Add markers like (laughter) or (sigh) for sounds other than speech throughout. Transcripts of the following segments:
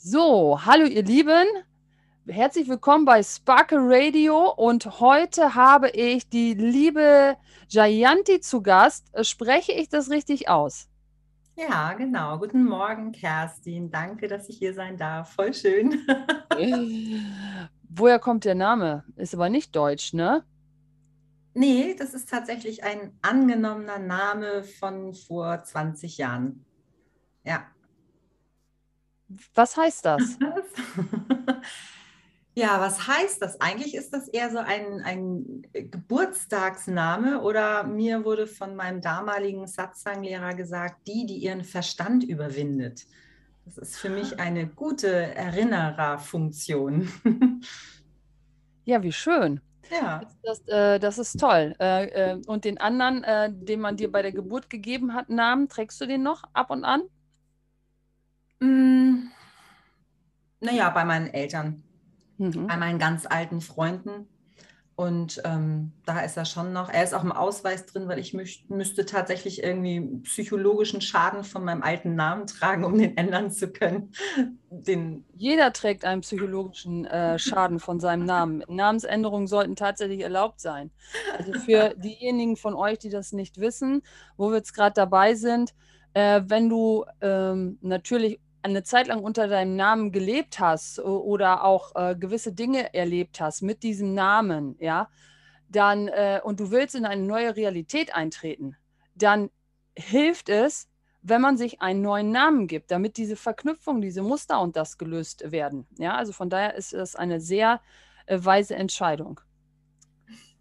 So, hallo ihr Lieben. Herzlich willkommen bei Sparkle Radio und heute habe ich die liebe Jayanti zu Gast. Spreche ich das richtig aus? Ja, genau. Guten Morgen, Kerstin. Danke, dass ich hier sein darf. Voll schön. (laughs) Woher kommt der Name? Ist aber nicht deutsch, ne? Nee, das ist tatsächlich ein angenommener Name von vor 20 Jahren. Ja. Was heißt das? (laughs) ja, was heißt das? Eigentlich ist das eher so ein, ein Geburtstagsname oder mir wurde von meinem damaligen Satsang-Lehrer gesagt, die, die ihren Verstand überwindet. Das ist für mich eine gute Erinnererfunktion. ja, wie schön. Ja. Das, äh, das ist toll. Äh, äh, und den anderen, äh, den man dir bei der Geburt gegeben hat, Namen, trägst du den noch ab und an? Mm, naja, bei meinen Eltern, mhm. bei meinen ganz alten Freunden. Und ähm, da ist er schon noch, er ist auch im Ausweis drin, weil ich müß, müsste tatsächlich irgendwie psychologischen Schaden von meinem alten Namen tragen, um den ändern zu können. Den Jeder trägt einen psychologischen äh, Schaden von seinem Namen. Namensänderungen sollten tatsächlich erlaubt sein. Also für (laughs) diejenigen von euch, die das nicht wissen, wo wir jetzt gerade dabei sind, äh, wenn du ähm, natürlich eine Zeit lang unter deinem Namen gelebt hast oder auch äh, gewisse Dinge erlebt hast mit diesem Namen, ja, dann äh, und du willst in eine neue Realität eintreten, dann hilft es, wenn man sich einen neuen Namen gibt, damit diese Verknüpfung, diese Muster und das gelöst werden. Ja, also von daher ist es eine sehr äh, weise Entscheidung.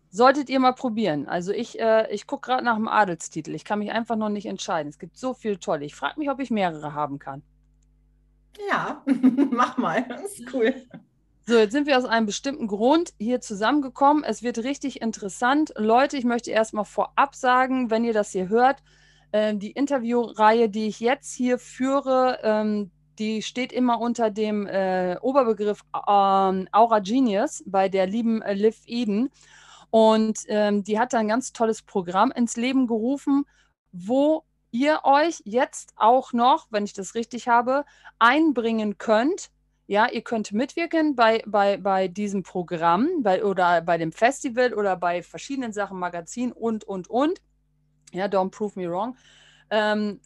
Solltet ihr mal probieren. Also ich, äh, ich gucke gerade nach dem Adelstitel. Ich kann mich einfach noch nicht entscheiden. Es gibt so viele tolle. Ich frage mich, ob ich mehrere haben kann. Ja, (laughs) mach mal. Das ist cool. So, jetzt sind wir aus einem bestimmten Grund hier zusammengekommen. Es wird richtig interessant. Leute, ich möchte erstmal vorab sagen, wenn ihr das hier hört, äh, die Interviewreihe, die ich jetzt hier führe, ähm, die steht immer unter dem äh, Oberbegriff ähm, Aura Genius bei der lieben äh, Liv Eden. Und ähm, die hat da ein ganz tolles Programm ins Leben gerufen, wo ihr euch jetzt auch noch, wenn ich das richtig habe, einbringen könnt. Ja, ihr könnt mitwirken bei, bei, bei diesem Programm bei, oder bei dem Festival oder bei verschiedenen Sachen, Magazin und, und, und. Ja, don't prove me wrong. Ähm,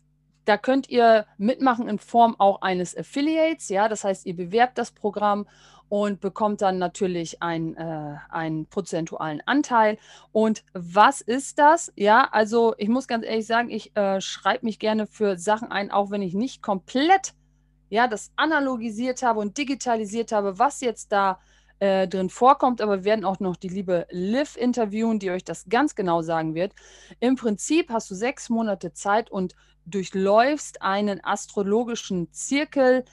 da könnt ihr mitmachen in Form auch eines Affiliates. Ja, das heißt, ihr bewerbt das Programm und bekommt dann natürlich ein, äh, einen prozentualen Anteil. Und was ist das? Ja, also ich muss ganz ehrlich sagen, ich äh, schreibe mich gerne für Sachen ein, auch wenn ich nicht komplett ja, das analogisiert habe und digitalisiert habe, was jetzt da äh, drin vorkommt, aber wir werden auch noch die liebe Liv interviewen, die euch das ganz genau sagen wird. Im Prinzip hast du sechs Monate Zeit und durchläufst einen astrologischen Zirkel,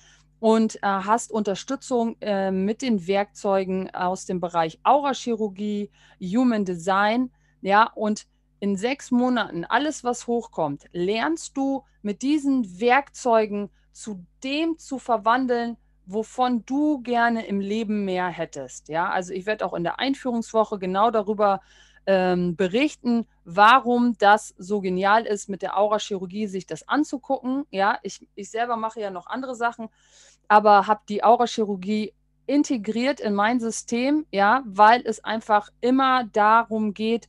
und äh, hast Unterstützung äh, mit den Werkzeugen aus dem Bereich Aurachirurgie, Human Design, ja, und in sechs Monaten alles, was hochkommt, lernst du mit diesen Werkzeugen zu dem zu verwandeln, wovon du gerne im Leben mehr hättest. Ja, also ich werde auch in der Einführungswoche genau darüber ähm, berichten, warum das so genial ist, mit der Aurachirurgie sich das anzugucken. Ja, ich, ich selber mache ja noch andere Sachen, aber habe die Aurachirurgie integriert in mein System, ja, weil es einfach immer darum geht,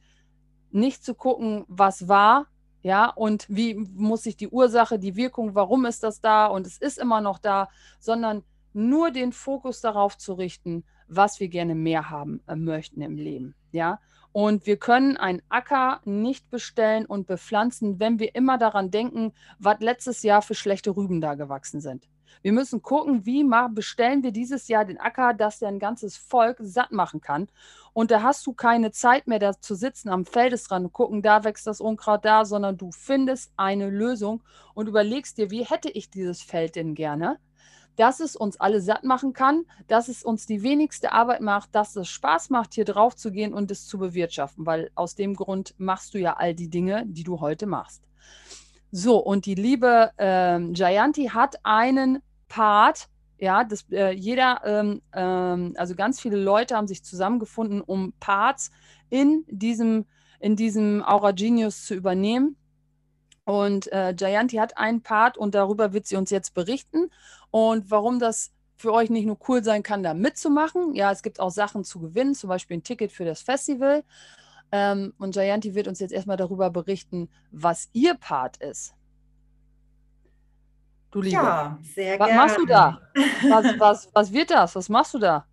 nicht zu gucken, was war, ja, und wie muss sich die Ursache, die Wirkung, warum ist das da und es ist immer noch da, sondern nur den Fokus darauf zu richten, was wir gerne mehr haben äh, möchten im Leben, ja. Und wir können einen Acker nicht bestellen und bepflanzen, wenn wir immer daran denken, was letztes Jahr für schlechte Rüben da gewachsen sind. Wir müssen gucken, wie bestellen wir dieses Jahr den Acker, dass der ein ganzes Volk satt machen kann. Und da hast du keine Zeit mehr, da zu sitzen am Feldesrand und gucken, da wächst das Unkraut da, sondern du findest eine Lösung und überlegst dir, wie hätte ich dieses Feld denn gerne? Dass es uns alle satt machen kann, dass es uns die wenigste Arbeit macht, dass es Spaß macht, hier drauf zu gehen und es zu bewirtschaften, weil aus dem Grund machst du ja all die Dinge, die du heute machst. So, und die liebe ähm, Jayanti hat einen Part, ja, das, äh, jeder, ähm, ähm, also ganz viele Leute haben sich zusammengefunden, um Parts in diesem, in diesem Aura Genius zu übernehmen. Und äh, Jayanti hat einen Part und darüber wird sie uns jetzt berichten. Und warum das für euch nicht nur cool sein kann, da mitzumachen. Ja, es gibt auch Sachen zu gewinnen, zum Beispiel ein Ticket für das Festival. Ähm, und Jayanti wird uns jetzt erstmal darüber berichten, was ihr Part ist. Du Liebe. Ja, sehr was gerne. Was machst du da? Was, was, was wird das? Was machst du da?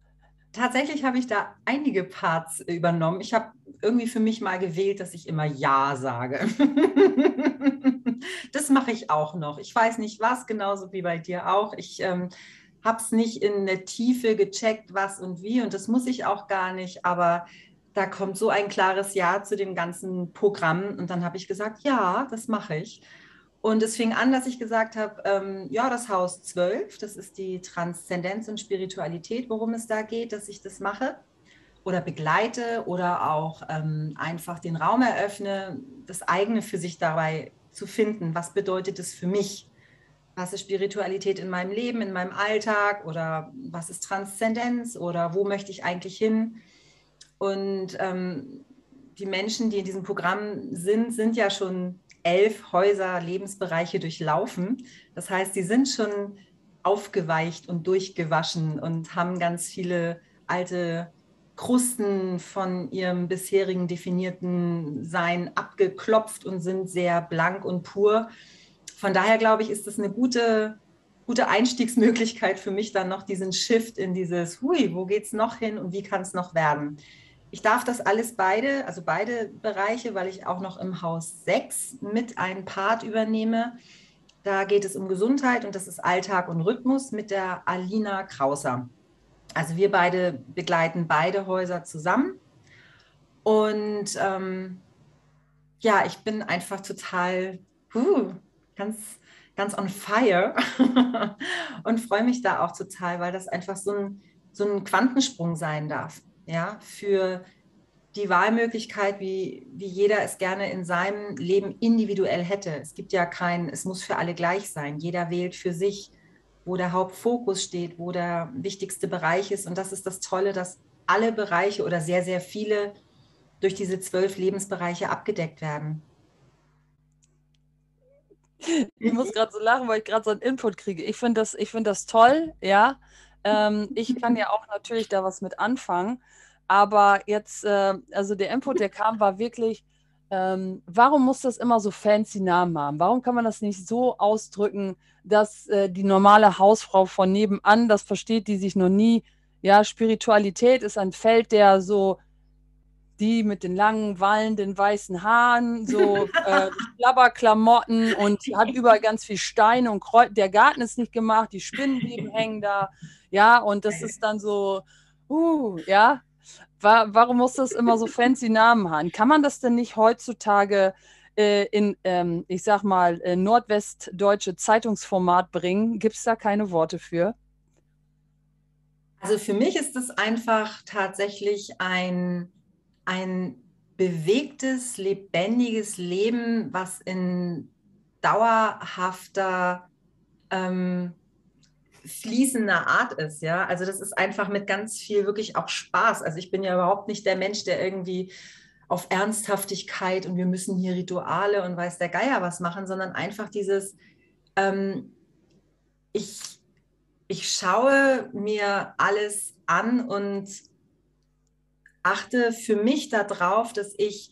Tatsächlich habe ich da einige Parts übernommen. Ich habe irgendwie für mich mal gewählt, dass ich immer Ja sage. (laughs) (laughs) das mache ich auch noch. Ich weiß nicht was, genauso wie bei dir auch. Ich ähm, habe es nicht in der Tiefe gecheckt, was und wie. Und das muss ich auch gar nicht. Aber da kommt so ein klares Ja zu dem ganzen Programm. Und dann habe ich gesagt, ja, das mache ich. Und es fing an, dass ich gesagt habe, ähm, ja, das Haus 12, das ist die Transzendenz und Spiritualität, worum es da geht, dass ich das mache oder begleite oder auch ähm, einfach den Raum eröffne, das eigene für sich dabei zu finden. Was bedeutet es für mich? Was ist Spiritualität in meinem Leben, in meinem Alltag oder was ist Transzendenz oder wo möchte ich eigentlich hin? Und ähm, die Menschen, die in diesem Programm sind, sind ja schon elf Häuser, Lebensbereiche durchlaufen. Das heißt, sie sind schon aufgeweicht und durchgewaschen und haben ganz viele alte Krusten von ihrem bisherigen definierten Sein abgeklopft und sind sehr blank und pur. Von daher glaube ich, ist das eine gute, gute Einstiegsmöglichkeit für mich, dann noch diesen Shift in dieses, hui, wo geht es noch hin und wie kann es noch werden? Ich darf das alles beide, also beide Bereiche, weil ich auch noch im Haus 6 mit einem Part übernehme. Da geht es um Gesundheit und das ist Alltag und Rhythmus mit der Alina Krauser. Also wir beide begleiten beide Häuser zusammen. Und ähm, ja, ich bin einfach total uh, ganz, ganz on fire (laughs) und freue mich da auch total, weil das einfach so ein, so ein Quantensprung sein darf ja, für die Wahlmöglichkeit, wie, wie jeder es gerne in seinem Leben individuell hätte. Es gibt ja kein, es muss für alle gleich sein. Jeder wählt für sich, wo der Hauptfokus steht, wo der wichtigste Bereich ist. Und das ist das Tolle, dass alle Bereiche oder sehr, sehr viele durch diese zwölf Lebensbereiche abgedeckt werden. Ich muss gerade so lachen, weil ich gerade so einen Input kriege. Ich finde das, find das toll, ja. Ähm, ich kann ja auch natürlich da was mit anfangen. Aber jetzt, äh, also der Input, der kam, war wirklich, ähm, warum muss das immer so fancy Namen haben? Warum kann man das nicht so ausdrücken, dass äh, die normale Hausfrau von nebenan das versteht, die sich noch nie, ja, Spiritualität ist ein Feld, der so die mit den langen, wallenden weißen Haaren, so (laughs) äh, Klabberklamotten und hat überall ganz viel Steine und Kreuz. Der Garten ist nicht gemacht, die Spinnenweben hängen da, ja, und das ist dann so, uh, ja. War, warum muss das immer so fancy Namen haben? Kann man das denn nicht heutzutage äh, in, ähm, ich sag mal, äh, nordwestdeutsche Zeitungsformat bringen? Gibt es da keine Worte für? Also für mich ist es einfach tatsächlich ein ein bewegtes, lebendiges Leben, was in dauerhafter, ähm, fließender Art ist. Ja, also das ist einfach mit ganz viel wirklich auch Spaß. Also ich bin ja überhaupt nicht der Mensch, der irgendwie auf Ernsthaftigkeit und wir müssen hier Rituale und weiß der Geier was machen, sondern einfach dieses, ähm, ich, ich schaue mir alles an und achte für mich darauf, dass ich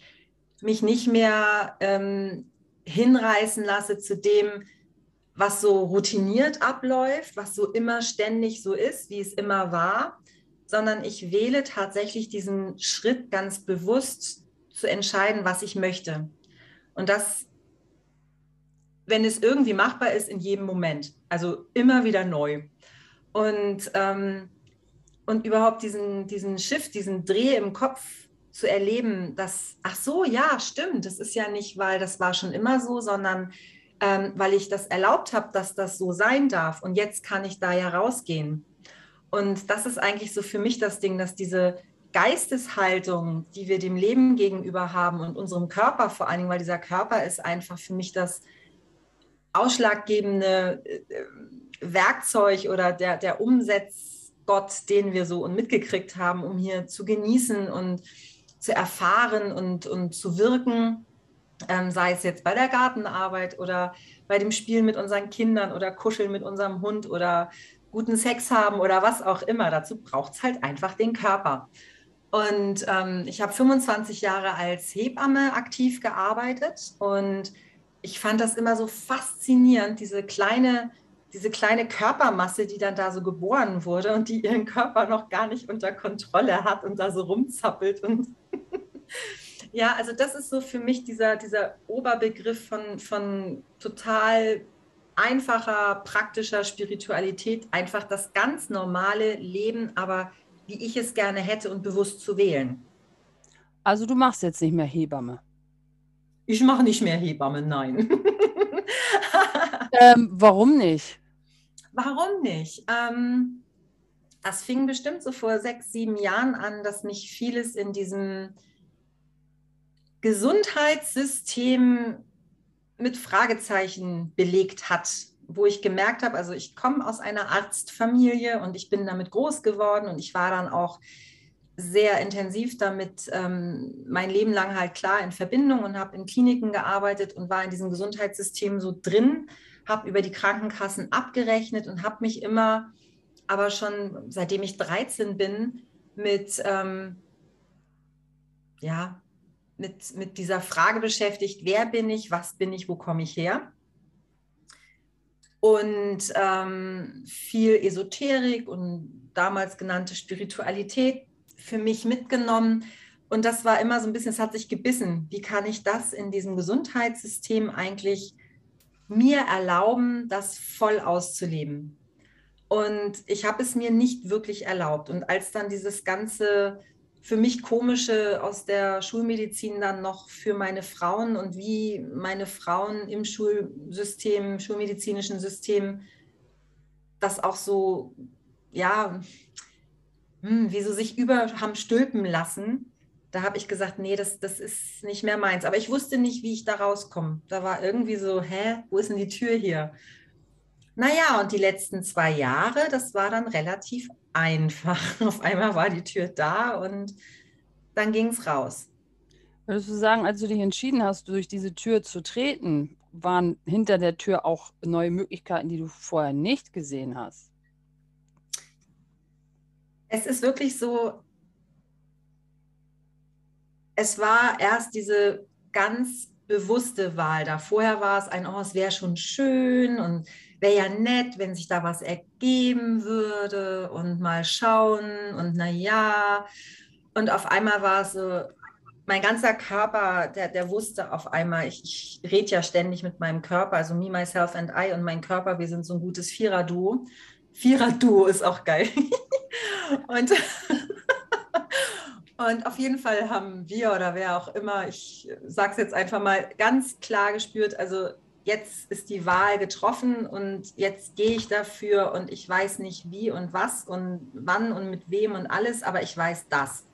mich nicht mehr ähm, hinreißen lasse zu dem, was so routiniert abläuft, was so immer ständig so ist, wie es immer war, sondern ich wähle tatsächlich diesen Schritt ganz bewusst zu entscheiden, was ich möchte. Und das, wenn es irgendwie machbar ist, in jedem Moment. Also immer wieder neu. Und ähm, und überhaupt diesen, diesen Shift, diesen Dreh im Kopf zu erleben, dass, ach so, ja, stimmt, das ist ja nicht, weil das war schon immer so, sondern ähm, weil ich das erlaubt habe, dass das so sein darf. Und jetzt kann ich da ja rausgehen. Und das ist eigentlich so für mich das Ding, dass diese Geisteshaltung, die wir dem Leben gegenüber haben und unserem Körper vor allen Dingen, weil dieser Körper ist einfach für mich das ausschlaggebende äh, Werkzeug oder der, der Umsetz, Gott, den wir so mitgekriegt haben, um hier zu genießen und zu erfahren und, und zu wirken, ähm, sei es jetzt bei der Gartenarbeit oder bei dem Spielen mit unseren Kindern oder Kuscheln mit unserem Hund oder guten Sex haben oder was auch immer. Dazu braucht es halt einfach den Körper. Und ähm, ich habe 25 Jahre als Hebamme aktiv gearbeitet und ich fand das immer so faszinierend, diese kleine, diese kleine Körpermasse, die dann da so geboren wurde und die ihren Körper noch gar nicht unter Kontrolle hat und da so rumzappelt. Und (laughs) ja, also das ist so für mich dieser, dieser Oberbegriff von, von total einfacher, praktischer Spiritualität, einfach das ganz normale Leben, aber wie ich es gerne hätte und bewusst zu wählen. Also du machst jetzt nicht mehr Hebamme. Ich mache nicht mehr Hebamme, nein. ähm, warum nicht? (laughs) Warum nicht? Ähm, das fing bestimmt so vor sechs, sieben Jahren an, dass mich vieles in diesem Gesundheitssystem mit Fragezeichen belegt hat, wo ich gemerkt habe, also ich komme aus einer Arztfamilie und ich bin damit groß geworden und ich war dann auch sehr intensiv damit ähm, mein Leben lang halt klar in Verbindung und habe in Kliniken gearbeitet und war in diesem Gesundheitssystem so drin, habe über die Krankenkassen abgerechnet und habe mich immer, aber schon seitdem ich 13 bin, mit, ähm, ja, mit, mit dieser Frage beschäftigt, wer bin ich, was bin ich, wo komme ich her? Und ähm, viel Esoterik und damals genannte Spiritualität für mich mitgenommen. Und das war immer so ein bisschen, es hat sich gebissen. Wie kann ich das in diesem Gesundheitssystem eigentlich mir erlauben, das voll auszuleben? Und ich habe es mir nicht wirklich erlaubt. Und als dann dieses ganze für mich komische aus der Schulmedizin dann noch für meine Frauen und wie meine Frauen im Schulsystem, schulmedizinischen System, das auch so, ja, hm, wie so sich über haben stülpen lassen. Da habe ich gesagt, nee, das, das ist nicht mehr meins. Aber ich wusste nicht, wie ich da rauskomme. Da war irgendwie so, hä, wo ist denn die Tür hier? Naja, und die letzten zwei Jahre, das war dann relativ einfach. (laughs) Auf einmal war die Tür da und dann ging es raus. Würdest du sagen, als du dich entschieden hast, durch diese Tür zu treten, waren hinter der Tür auch neue Möglichkeiten, die du vorher nicht gesehen hast? es ist wirklich so, es war erst diese ganz bewusste Wahl da. Vorher war es ein, oh, es wäre schon schön und wäre ja nett, wenn sich da was ergeben würde und mal schauen und na ja. Und auf einmal war so, mein ganzer Körper, der, der wusste auf einmal, ich, ich rede ja ständig mit meinem Körper, also me, myself and I und mein Körper, wir sind so ein gutes Vierer-Duo. Vierer-Duo ist auch geil. (laughs) und, (laughs) und auf jeden Fall haben wir oder wer auch immer, ich sage es jetzt einfach mal, ganz klar gespürt, also jetzt ist die Wahl getroffen und jetzt gehe ich dafür und ich weiß nicht wie und was und wann und mit wem und alles, aber ich weiß das.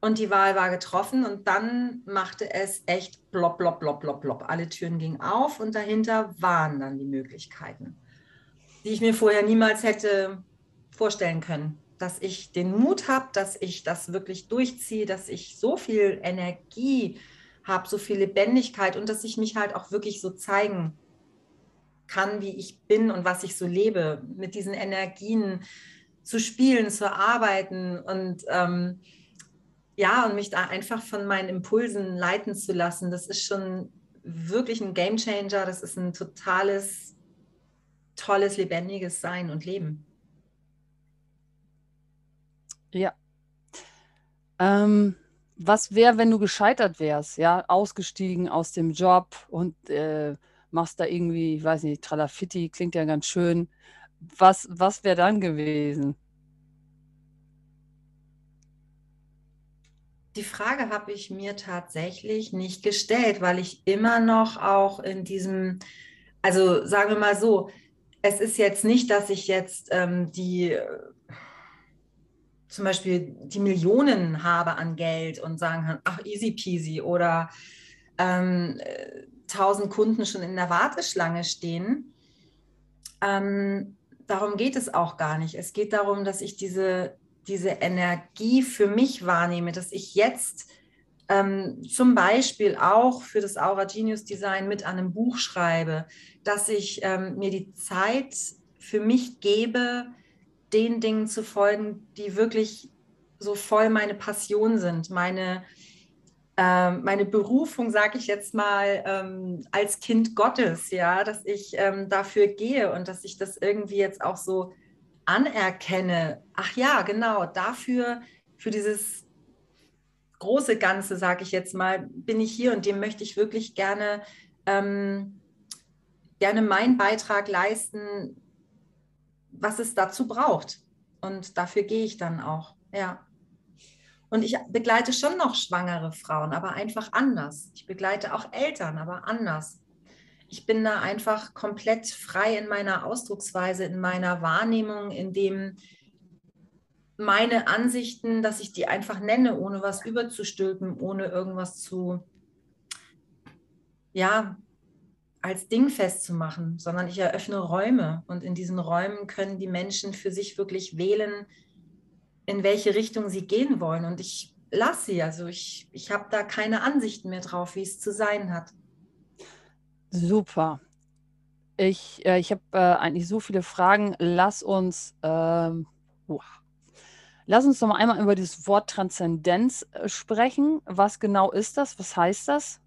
Und die Wahl war getroffen und dann machte es echt blopp, blopp, blopp, blopp, blopp. Alle Türen gingen auf und dahinter waren dann die Möglichkeiten die ich mir vorher niemals hätte vorstellen können. Dass ich den Mut habe, dass ich das wirklich durchziehe, dass ich so viel Energie habe, so viel Lebendigkeit und dass ich mich halt auch wirklich so zeigen kann, wie ich bin und was ich so lebe, mit diesen Energien zu spielen, zu arbeiten und ähm, ja, und mich da einfach von meinen Impulsen leiten zu lassen. Das ist schon wirklich ein Game Changer. Das ist ein totales tolles, lebendiges Sein und Leben. Ja. Ähm, was wäre, wenn du gescheitert wärst, ja, ausgestiegen aus dem Job und äh, machst da irgendwie, ich weiß nicht, Tralafitti, klingt ja ganz schön. Was, was wäre dann gewesen? Die Frage habe ich mir tatsächlich nicht gestellt, weil ich immer noch auch in diesem, also sagen wir mal so, es ist jetzt nicht, dass ich jetzt ähm, die zum Beispiel die Millionen habe an Geld und sagen kann, ach, easy peasy oder ähm, tausend Kunden schon in der Warteschlange stehen. Ähm, darum geht es auch gar nicht. Es geht darum, dass ich diese, diese Energie für mich wahrnehme, dass ich jetzt ähm, zum Beispiel auch für das Aura Genius Design mit einem Buch schreibe, dass ich ähm, mir die Zeit für mich gebe, den Dingen zu folgen, die wirklich so voll meine Passion sind, meine, äh, meine Berufung, sage ich jetzt mal, ähm, als Kind Gottes, ja, dass ich ähm, dafür gehe und dass ich das irgendwie jetzt auch so anerkenne. Ach ja, genau, dafür, für dieses große Ganze, sage ich jetzt mal, bin ich hier und dem möchte ich wirklich gerne, ähm, gerne meinen Beitrag leisten, was es dazu braucht. Und dafür gehe ich dann auch, ja. Und ich begleite schon noch schwangere Frauen, aber einfach anders. Ich begleite auch Eltern, aber anders. Ich bin da einfach komplett frei in meiner Ausdrucksweise, in meiner Wahrnehmung, in dem meine Ansichten, dass ich die einfach nenne, ohne was überzustülpen, ohne irgendwas zu, ja, als Ding festzumachen, sondern ich eröffne Räume und in diesen Räumen können die Menschen für sich wirklich wählen, in welche Richtung sie gehen wollen. Und ich lasse sie, also ich, ich habe da keine Ansichten mehr drauf, wie es zu sein hat. Super. Ich, äh, ich habe äh, eigentlich so viele Fragen. Lass uns, ähm, lass uns noch mal einmal über das Wort Transzendenz äh, sprechen. Was genau ist das? Was heißt das?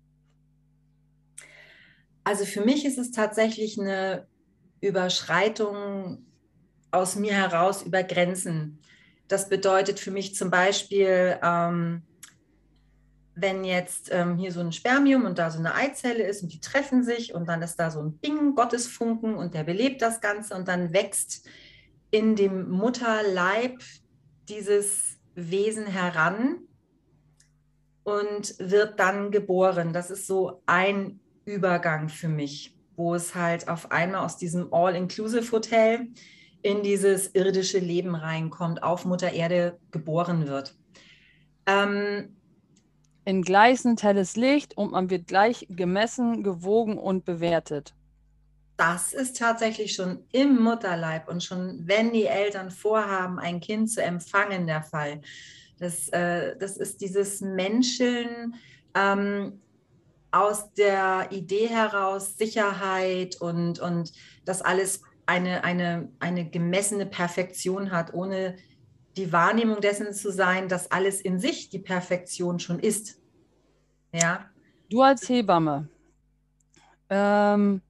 Also für mich ist es tatsächlich eine Überschreitung aus mir heraus über Grenzen. Das bedeutet für mich zum Beispiel, ähm, wenn jetzt ähm, hier so ein Spermium und da so eine Eizelle ist und die treffen sich und dann ist da so ein Ding, Gottesfunken und der belebt das Ganze und dann wächst in dem Mutterleib dieses Wesen heran und wird dann geboren. Das ist so ein Übergang für mich, wo es halt auf einmal aus diesem All-Inclusive-Hotel in dieses irdische Leben reinkommt, auf Mutter Erde geboren wird. Ähm, in gleißend helles Licht und man wird gleich gemessen, gewogen und bewertet. Das ist tatsächlich schon im Mutterleib und schon wenn die Eltern vorhaben, ein Kind zu empfangen, der Fall. Das, äh, das ist dieses Menscheln, ähm, aus der Idee heraus Sicherheit und, und das alles eine, eine, eine gemessene Perfektion hat, ohne die Wahrnehmung dessen zu sein, dass alles in sich die Perfektion schon ist. Ja. Du als Hebamme. Ähm,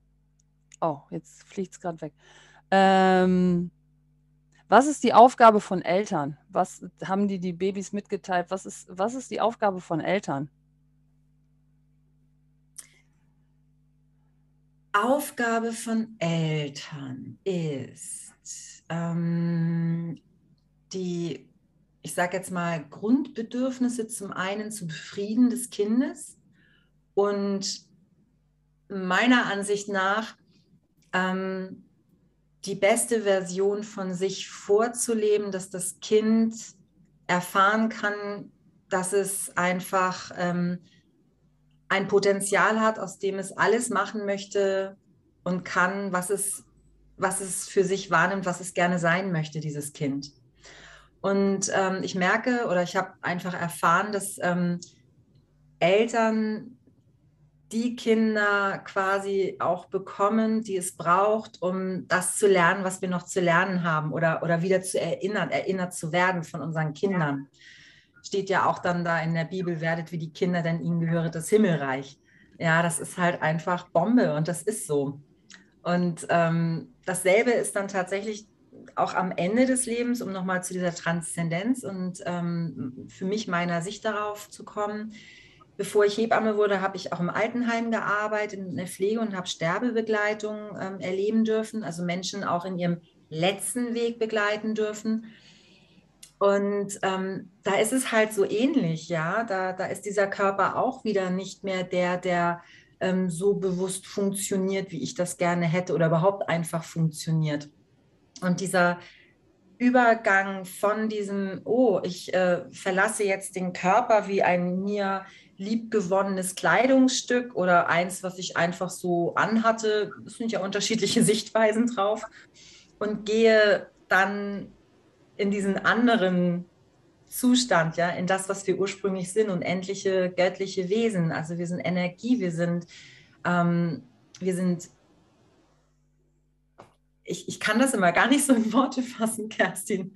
oh, jetzt fliegt es gerade weg. Ähm, was ist die Aufgabe von Eltern? Was haben die die Babys mitgeteilt? Was ist, was ist die Aufgabe von Eltern? Aufgabe von Eltern ist, ähm, die, ich sage jetzt mal, Grundbedürfnisse zum einen zu befrieden des Kindes und meiner Ansicht nach ähm, die beste Version von sich vorzuleben, dass das Kind erfahren kann, dass es einfach ähm, ein Potenzial hat, aus dem es alles machen möchte und kann, was es, was es für sich wahrnimmt, was es gerne sein möchte, dieses Kind. Und ähm, ich merke oder ich habe einfach erfahren, dass ähm, Eltern die Kinder quasi auch bekommen, die es braucht, um das zu lernen, was wir noch zu lernen haben oder, oder wieder zu erinnern, erinnert zu werden von unseren Kindern. Ja steht ja auch dann da in der Bibel, werdet wie die Kinder, denn ihnen gehöret das Himmelreich. Ja, das ist halt einfach Bombe und das ist so. Und ähm, dasselbe ist dann tatsächlich auch am Ende des Lebens, um nochmal zu dieser Transzendenz und ähm, für mich meiner Sicht darauf zu kommen. Bevor ich Hebamme wurde, habe ich auch im Altenheim gearbeitet, in der Pflege und habe Sterbebegleitung ähm, erleben dürfen, also Menschen auch in ihrem letzten Weg begleiten dürfen. Und ähm, da ist es halt so ähnlich, ja. Da, da ist dieser Körper auch wieder nicht mehr der, der ähm, so bewusst funktioniert, wie ich das gerne hätte oder überhaupt einfach funktioniert. Und dieser Übergang von diesem, oh, ich äh, verlasse jetzt den Körper wie ein mir liebgewonnenes Kleidungsstück oder eins, was ich einfach so anhatte, es sind ja unterschiedliche (laughs) Sichtweisen drauf, und gehe dann in diesen anderen Zustand, ja, in das, was wir ursprünglich sind, unendliche göttliche Wesen. Also wir sind Energie, wir sind, ähm, wir sind ich, ich kann das immer gar nicht so in Worte fassen, (laughs) Kerstin.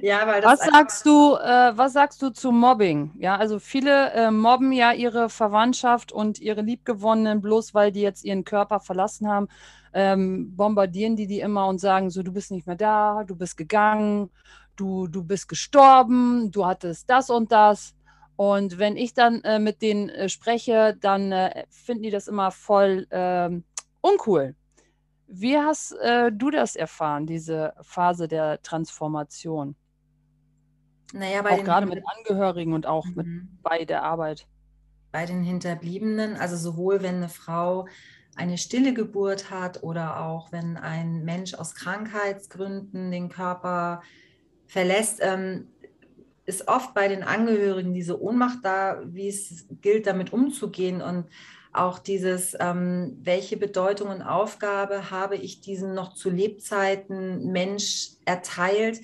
ja, weil was sagst du, äh, was sagst du zu Mobbing? Ja, also viele äh, mobben ja ihre Verwandtschaft und ihre Liebgewonnenen, bloß weil die jetzt ihren Körper verlassen haben, ähm, bombardieren die die immer und sagen so, du bist nicht mehr da, du bist gegangen, du, du bist gestorben, du hattest das und das. Und wenn ich dann äh, mit denen äh, spreche, dann äh, finden die das immer voll ähm, uncool. Wie hast äh, du das erfahren, diese Phase der Transformation? Naja, auch gerade mit Angehörigen und auch mhm. mit bei der Arbeit. Bei den Hinterbliebenen, also sowohl wenn eine Frau eine stille Geburt hat oder auch wenn ein Mensch aus Krankheitsgründen den Körper verlässt, ähm, ist oft bei den Angehörigen diese Ohnmacht da, wie es gilt, damit umzugehen. Und auch dieses, ähm, welche Bedeutung und Aufgabe habe ich diesem noch zu Lebzeiten Mensch erteilt,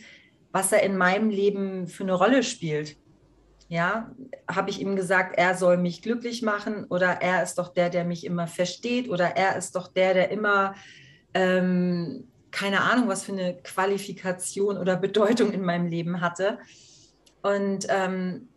was er in meinem Leben für eine Rolle spielt. Ja, habe ich ihm gesagt, er soll mich glücklich machen oder er ist doch der, der mich immer versteht oder er ist doch der, der immer, ähm, keine Ahnung, was für eine Qualifikation oder Bedeutung in meinem Leben hatte. Und ähm,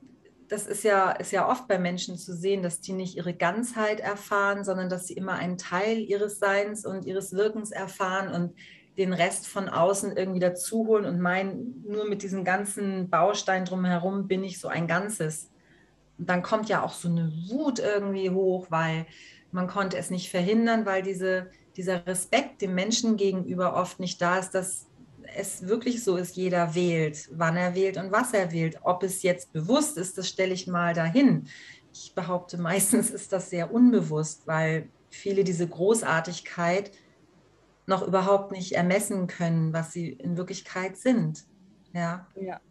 das ist ja, ist ja oft bei Menschen zu sehen, dass die nicht ihre Ganzheit erfahren, sondern dass sie immer einen Teil ihres Seins und ihres Wirkens erfahren und den Rest von außen irgendwie dazuholen und meinen, nur mit diesem ganzen Baustein drumherum bin ich so ein Ganzes. Und dann kommt ja auch so eine Wut irgendwie hoch, weil man konnte es nicht verhindern, weil diese, dieser Respekt dem Menschen gegenüber oft nicht da ist, dass es wirklich so ist, jeder wählt, wann er wählt und was er wählt. Ob es jetzt bewusst ist, das stelle ich mal dahin. Ich behaupte, (laughs) meistens ist das sehr unbewusst, weil viele diese Großartigkeit noch überhaupt nicht ermessen können, was sie in Wirklichkeit sind. Ja. ja.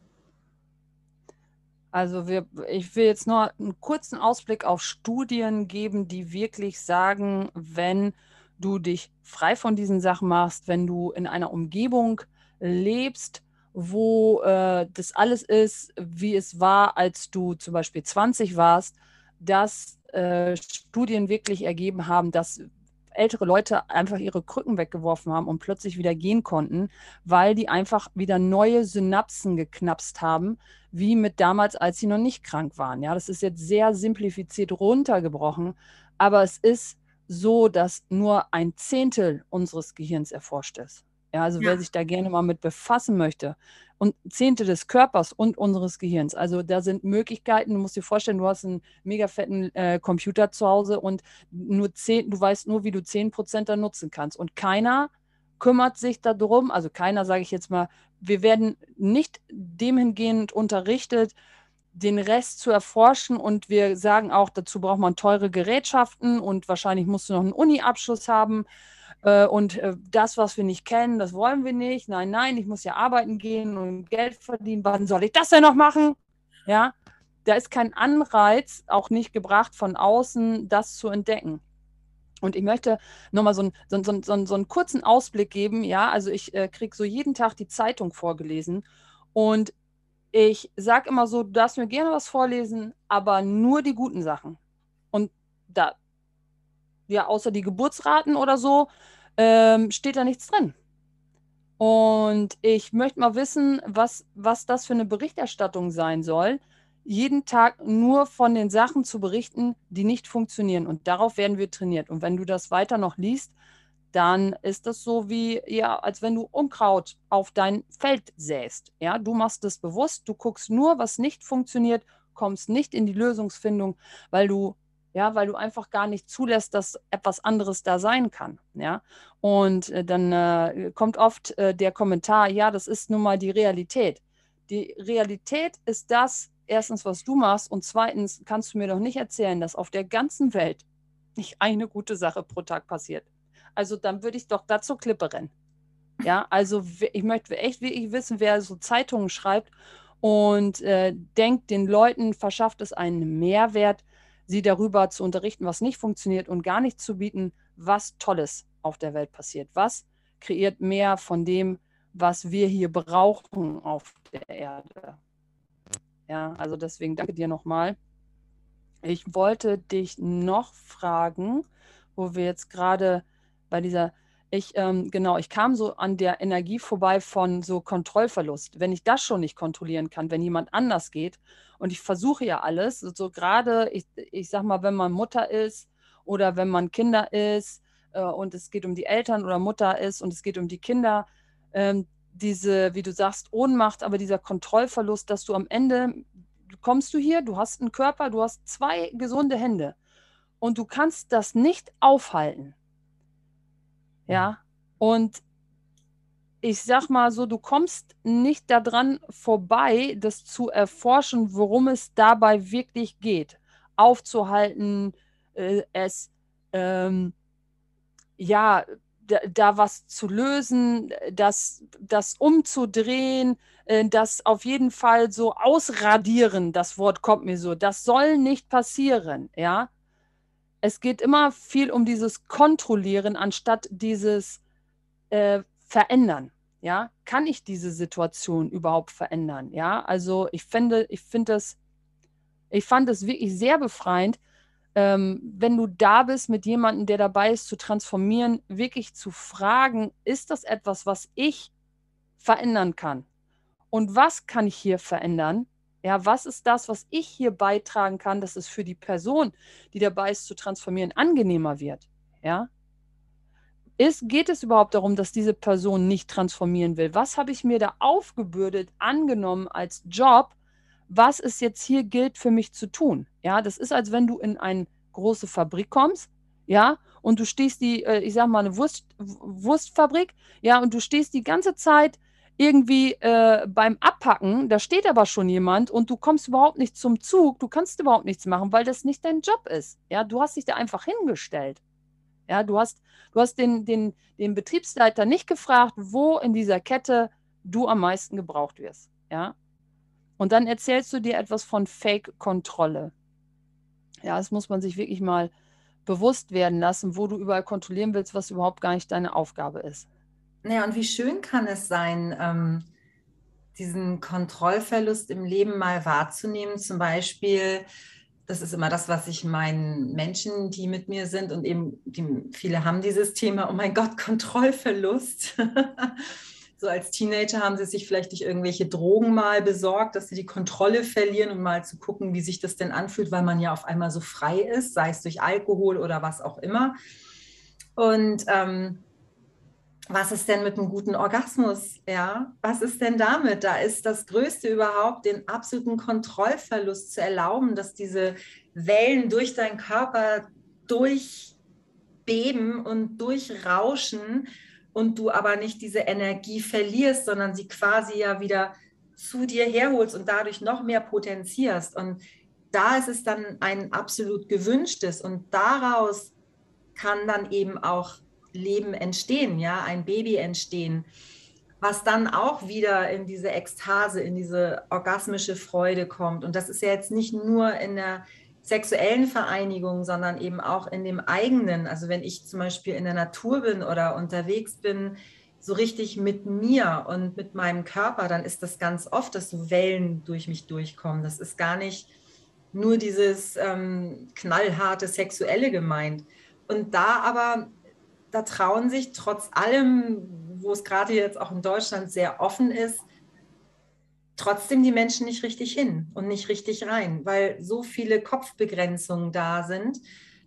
Also wir, ich will jetzt nur einen kurzen Ausblick auf Studien geben, die wirklich sagen, wenn du dich frei von diesen Sachen machst, wenn du in einer Umgebung lebst, wo äh, das alles ist, wie es war, als du zum Beispiel 20 warst, dass äh, Studien wirklich ergeben haben, dass ältere Leute einfach ihre Krücken weggeworfen haben und plötzlich wieder gehen konnten, weil die einfach wieder neue Synapsen geknapst haben, wie mit damals, als sie noch nicht krank waren. Ja, das ist jetzt sehr simplifiziert runtergebrochen, aber es ist so, dass nur ein Zehntel unseres Gehirns erforscht ist. Ja, also ja. wer sich da gerne mal mit befassen möchte. Und Zehnte des Körpers und unseres Gehirns. Also da sind Möglichkeiten, du musst dir vorstellen, du hast einen mega fetten äh, Computer zu Hause und nur zehn, du weißt nur, wie du zehn Prozent da nutzen kannst. Und keiner kümmert sich darum, also keiner, sage ich jetzt mal, wir werden nicht dem hingehend unterrichtet, den Rest zu erforschen und wir sagen auch, dazu braucht man teure Gerätschaften und wahrscheinlich musst du noch einen Uni-Abschluss haben. Äh, und äh, das, was wir nicht kennen, das wollen wir nicht. Nein, nein, ich muss ja arbeiten gehen und Geld verdienen. Wann soll ich das denn noch machen? Ja, da ist kein Anreiz, auch nicht gebracht von außen, das zu entdecken. Und ich möchte nochmal so, so, so, so, so einen kurzen Ausblick geben. Ja, also ich äh, kriege so jeden Tag die Zeitung vorgelesen und ich sage immer so, du darfst mir gerne was vorlesen, aber nur die guten Sachen. Und da ja, außer die Geburtsraten oder so, ähm, steht da nichts drin. Und ich möchte mal wissen, was, was das für eine Berichterstattung sein soll, jeden Tag nur von den Sachen zu berichten, die nicht funktionieren. Und darauf werden wir trainiert. Und wenn du das weiter noch liest, dann ist das so wie, ja, als wenn du Unkraut auf dein Feld säst. Ja, du machst es bewusst, du guckst nur, was nicht funktioniert, kommst nicht in die Lösungsfindung, weil du ja, weil du einfach gar nicht zulässt, dass etwas anderes da sein kann, ja. Und äh, dann äh, kommt oft äh, der Kommentar, ja, das ist nun mal die Realität. Die Realität ist das, erstens, was du machst und zweitens kannst du mir doch nicht erzählen, dass auf der ganzen Welt nicht eine gute Sache pro Tag passiert. Also dann würde ich doch dazu Klippe rennen. Ja, also ich möchte echt wirklich wissen, wer so Zeitungen schreibt und äh, denkt, den Leuten verschafft es einen Mehrwert, sie darüber zu unterrichten, was nicht funktioniert und gar nicht zu bieten, was Tolles auf der Welt passiert. Was kreiert mehr von dem, was wir hier brauchen auf der Erde. Ja, also deswegen danke dir nochmal. Ich wollte dich noch fragen, wo wir jetzt gerade bei dieser Ich, ähm, genau, ich kam so an der Energie vorbei von so Kontrollverlust. Wenn ich das schon nicht kontrollieren kann, wenn jemand anders geht und ich versuche ja alles, so, gerade, ich, ich sag mal, wenn man Mutter ist oder wenn man Kinder ist äh, und es geht um die Eltern oder Mutter ist und es geht um die Kinder, ähm, diese, wie du sagst, Ohnmacht, aber dieser Kontrollverlust, dass du am Ende kommst du hier, du hast einen Körper, du hast zwei gesunde Hände und du kannst das nicht aufhalten. Ja, mhm. und ich sag mal so, du kommst nicht daran vorbei, das zu erforschen, worum es dabei wirklich geht. Aufzuhalten, äh, es ähm, ja da, da, was zu lösen, das, das umzudrehen, äh, das auf jeden Fall so ausradieren, das Wort kommt mir so, das soll nicht passieren, ja. Es geht immer viel um dieses Kontrollieren anstatt dieses äh, Verändern, ja. Kann ich diese Situation überhaupt verändern, ja? Also ich finde, ich finde das, ich fand es wirklich sehr befreiend, ähm, wenn du da bist mit jemandem, der dabei ist, zu transformieren, wirklich zu fragen, ist das etwas, was ich verändern kann? Und was kann ich hier verändern? Ja, was ist das, was ich hier beitragen kann, dass es für die Person, die dabei ist, zu transformieren, angenehmer wird? Ja? Ist, geht es überhaupt darum, dass diese Person nicht transformieren will? Was habe ich mir da aufgebürdet, angenommen als Job, was es jetzt hier gilt für mich zu tun? Ja, das ist, als wenn du in eine große Fabrik kommst, ja, und du stehst die, äh, ich sag mal, eine Wurst, Wurstfabrik, ja, und du stehst die ganze Zeit irgendwie äh, beim Abpacken, da steht aber schon jemand und du kommst überhaupt nicht zum Zug, du kannst überhaupt nichts machen, weil das nicht dein Job ist. Ja, du hast dich da einfach hingestellt. Ja, du hast, du hast den, den, den Betriebsleiter nicht gefragt, wo in dieser Kette du am meisten gebraucht wirst. Ja. Und dann erzählst du dir etwas von Fake-Kontrolle. Ja, das muss man sich wirklich mal bewusst werden lassen, wo du überall kontrollieren willst, was überhaupt gar nicht deine Aufgabe ist. Naja, und wie schön kann es sein, ähm, diesen Kontrollverlust im Leben mal wahrzunehmen. Zum Beispiel, das ist immer das, was ich meinen Menschen, die mit mir sind, und eben die, viele haben dieses Thema, oh mein Gott, (laughs) Kontrollverlust. so als Teenager haben sie sich vielleicht durch irgendwelche Drogen mal besorgt, dass sie die Kontrolle verlieren, um mal zu gucken, wie sich das denn anfühlt, weil man ja auf einmal so frei ist, sei es durch Alkohol oder was auch immer. Und ähm, was ist denn mit einem guten Orgasmus? Ja, was ist denn damit? Da ist das Größte überhaupt, den absoluten Kontrollverlust zu erlauben, dass diese Wellen durch deinen Körper durchbeben und durchrauschen und du aber nicht diese Energie verlierst, sondern sie quasi ja wieder zu dir herholst und dadurch noch mehr potenzierst. Und da ist es dann ein absolut gewünschtes und daraus kann dann eben auch Leben entstehen, ja, ein Baby entstehen, was dann auch wieder in diese Ekstase, in diese orgasmische Freude kommt. Und das ist ja jetzt nicht nur in der sexuellen Vereinigung, sondern eben auch in dem eigenen. Also wenn ich zum Beispiel in der Natur bin oder unterwegs bin, so richtig mit mir und mit meinem Körper, dann ist das ganz oft, dass so Wellen durch mich durchkommen. Das ist gar nicht nur dieses ähm, knallharte Sexuelle gemeint. Und da aber da trauen sich trotz allem, wo es gerade jetzt auch in Deutschland sehr offen ist, trotzdem die Menschen nicht richtig hin und nicht richtig rein, weil so viele Kopfbegrenzungen da sind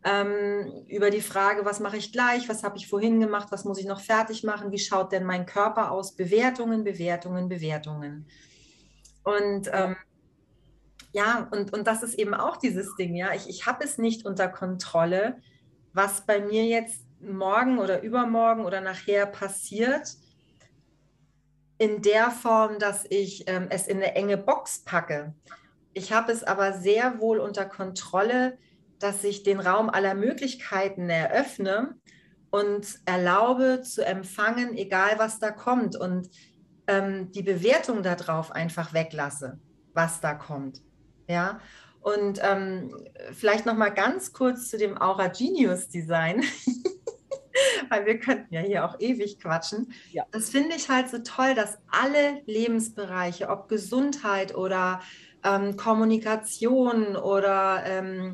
ähm, über die Frage, was mache ich gleich, was habe ich vorhin gemacht, was muss ich noch fertig machen, wie schaut denn mein Körper aus, Bewertungen, Bewertungen, Bewertungen. Und ähm, ja, und, und das ist eben auch dieses Ding, ja, ich, ich habe es nicht unter Kontrolle, was bei mir jetzt morgen oder übermorgen oder nachher passiert, in der Form, dass ich ähm, es in eine enge Box packe. Ich habe es aber sehr wohl unter Kontrolle, dass ich den Raum aller Möglichkeiten eröffne und erlaube zu empfangen, egal was da kommt und ähm, die Bewertung darauf einfach weglasse, was da kommt. Ja, und ähm, vielleicht noch mal ganz kurz zu dem Aura Genius Design. (laughs) (laughs) weil wir könnten ja hier auch ewig quatschen. Ja. Das finde ich halt so toll, dass alle Lebensbereiche, ob Gesundheit oder ähm, Kommunikation oder ähm,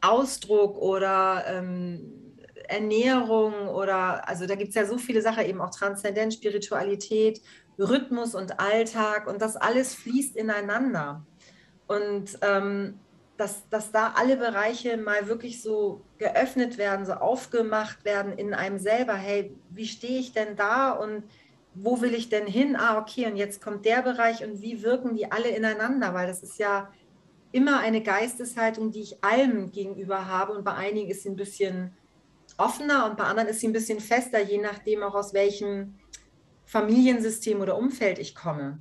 Ausdruck oder ähm, Ernährung oder, also da gibt es ja so viele Sachen, eben auch Transzendenz, Spiritualität, Rhythmus und Alltag und das alles fließt ineinander. Und ähm, dass, dass da alle Bereiche mal wirklich so geöffnet werden, so aufgemacht werden in einem selber. Hey, wie stehe ich denn da und wo will ich denn hin? Ah, okay, und jetzt kommt der Bereich und wie wirken die alle ineinander? Weil das ist ja immer eine Geisteshaltung, die ich allem gegenüber habe und bei einigen ist sie ein bisschen offener und bei anderen ist sie ein bisschen fester, je nachdem auch aus welchem Familiensystem oder Umfeld ich komme.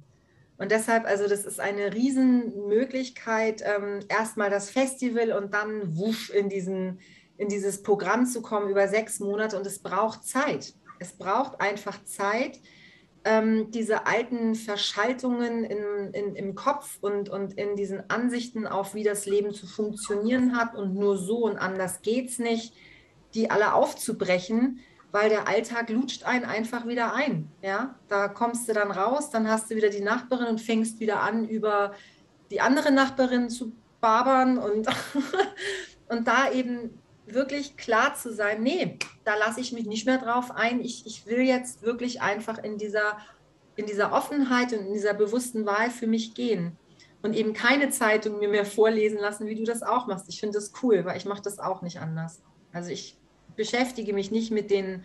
Und deshalb, also das ist eine Riesenmöglichkeit, ähm, erstmal das Festival und dann wusch in, diesen, in dieses Programm zu kommen über sechs Monate. Und es braucht Zeit. Es braucht einfach Zeit, ähm, diese alten Verschaltungen in, in, im Kopf und, und in diesen Ansichten auf, wie das Leben zu funktionieren hat und nur so und anders geht es nicht, die alle aufzubrechen weil der Alltag lutscht einen einfach wieder ein. Ja, da kommst du dann raus, dann hast du wieder die Nachbarin und fängst wieder an, über die andere Nachbarin zu babern und, (laughs) und da eben wirklich klar zu sein, nee, da lasse ich mich nicht mehr drauf ein. Ich, ich will jetzt wirklich einfach in dieser, in dieser Offenheit und in dieser bewussten Wahl für mich gehen und eben keine Zeitung mir mehr vorlesen lassen, wie du das auch machst. Ich finde das cool, weil ich mache das auch nicht anders. Also ich beschäftige mich nicht mit den,